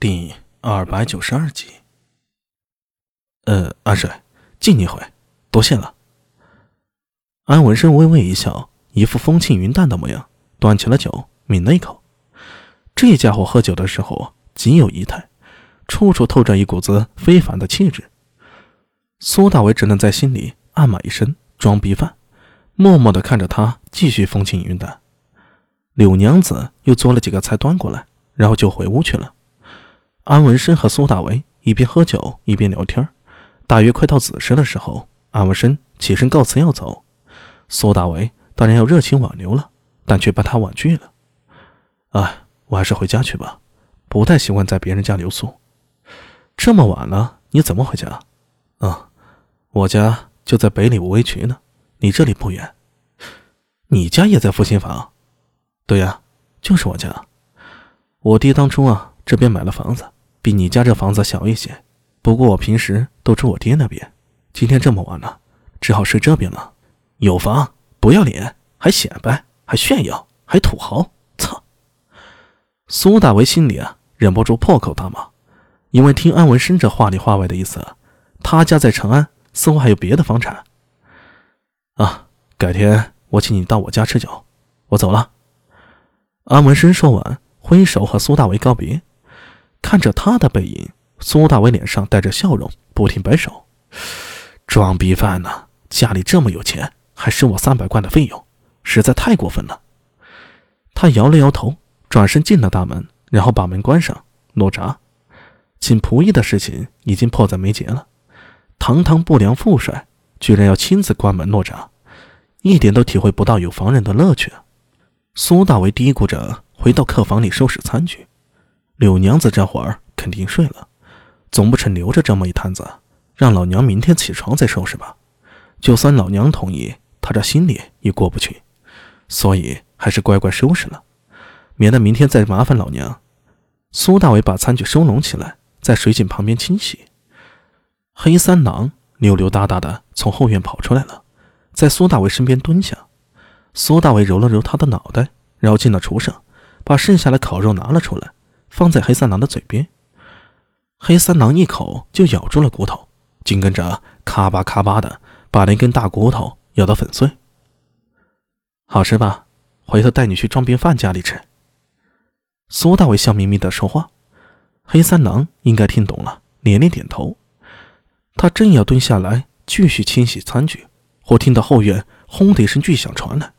第二百九十二集。呃，阿水，敬你一回，多谢了。安文生微微一笑，一副风轻云淡的模样，端起了酒，抿了一口。这家伙喝酒的时候极有仪态，处处透着一股子非凡的气质。苏大伟只能在心里暗骂一声“装逼犯”，默默的看着他继续风轻云淡。柳娘子又做了几个菜端过来，然后就回屋去了。安文生和苏大为一边喝酒一边聊天，大约快到子时的时候，安文生起身告辞要走，苏大为当然要热情挽留了，但却把他婉拒了。哎，我还是回家去吧，不太习惯在别人家留宿。这么晚了，你怎么回家？啊，我家就在北里五味渠呢，离这里不远。你家也在复兴坊？对呀，就是我家。我爹当初啊，这边买了房子。比你家这房子小一些，不过我平时都住我爹那边。今天这么晚了，只好睡这边了。有房不要脸，还显摆，还炫耀，还土豪！操！苏大为心里啊，忍不住破口大骂，因为听安文生这话里话外的意思，他家在长安似乎还有别的房产。啊，改天我请你到我家吃酒。我走了。安文生说完，挥手和苏大为告别。看着他的背影，苏大伟脸上带着笑容，不停摆手：“装逼犯呢！家里这么有钱，还收我三百贯的费用，实在太过分了。”他摇了摇头，转身进了大门，然后把门关上。诺闸，请仆役的事情已经迫在眉睫了。堂堂不良副帅，居然要亲自关门诺闸，一点都体会不到有房人的乐趣。苏大为嘀咕着，回到客房里收拾餐具。柳娘子这会儿肯定睡了，总不成留着这么一摊子，让老娘明天起床再收拾吧。就算老娘同意，他这心里也过不去，所以还是乖乖收拾了，免得明天再麻烦老娘。苏大伟把餐具收拢起来，在水井旁边清洗。黑三郎溜溜达达的从后院跑出来了，在苏大伟身边蹲下。苏大伟揉了揉他的脑袋，然后进了厨房，把剩下的烤肉拿了出来。放在黑三郎的嘴边，黑三郎一口就咬住了骨头，紧跟着咔吧咔吧的把那根大骨头咬得粉碎。好吃吧？回头带你去装病犯家里吃。苏大伟笑眯眯的说话，黑三郎应该听懂了，连连点头。他正要蹲下来继续清洗餐具，忽听到后院轰的一声巨响传来。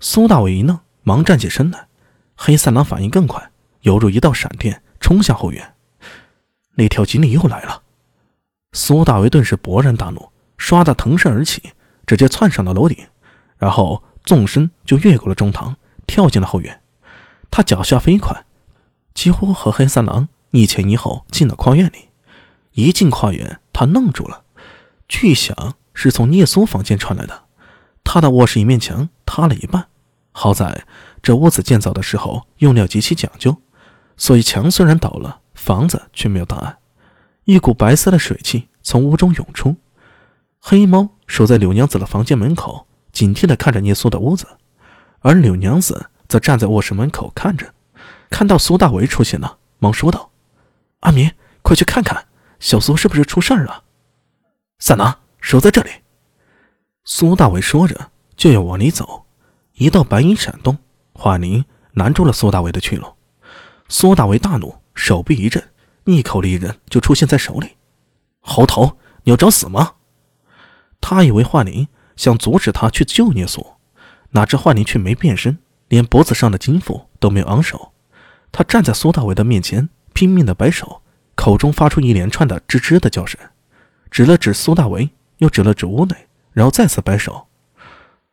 苏大伟一愣，忙站起身来。黑三郎反应更快。犹如一道闪电冲向后院，那条锦鲤又来了。苏大为顿时勃然大怒，唰的腾身而起，直接窜上了楼顶，然后纵身就越过了中堂，跳进了后院。他脚下飞快，几乎和黑三郎一前一后进了跨院里。一进跨院，他愣住了，巨响是从聂苏房间传来的，他的卧室一面墙塌了一半。好在这屋子建造的时候用料极其讲究。所以墙虽然倒了，房子却没有大碍。一股白色的水汽从屋中涌出。黑猫守在柳娘子的房间门口，警惕地看着聂苏的屋子，而柳娘子则站在卧室门口看着。看到苏大为出现了，忙说道：“阿明，快去看看，小苏是不是出事了？”三郎守在这里。苏大为说着就要往里走，一道白影闪动，华宁拦住了苏大为的去路。苏大为大怒，手臂一震，一口利刃就出现在手里。猴头，你要找死吗？他以为幻灵想阻止他去救聂苏，哪知幻灵却没变身，连脖子上的金符都没有昂首。他站在苏大为的面前，拼命的摆手，口中发出一连串的吱吱的叫声，指了指苏大为，又指了指屋内，然后再次摆手。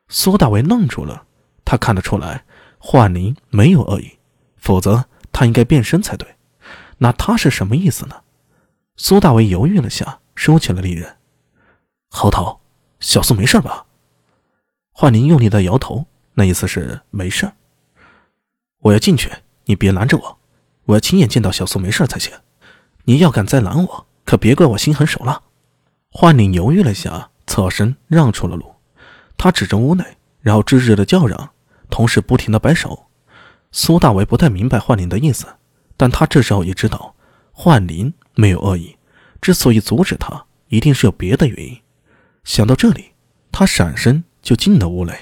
苏大为愣住了，他看得出来，幻灵没有恶意，否则。他应该变身才对，那他是什么意思呢？苏大为犹豫了下，收起了利刃。猴头，小苏没事吧？幻灵用力的摇头，那意思是没事。我要进去，你别拦着我，我要亲眼见到小苏没事才行。你要敢再拦我，可别怪我心狠手辣。幻灵犹豫了下，侧身让出了路。他指着屋内，然后吱吱的叫嚷，同时不停的摆手。苏大为不太明白幻灵的意思，但他这时候也知道，幻灵没有恶意，之所以阻止他，一定是有别的原因。想到这里，他闪身就进了屋内。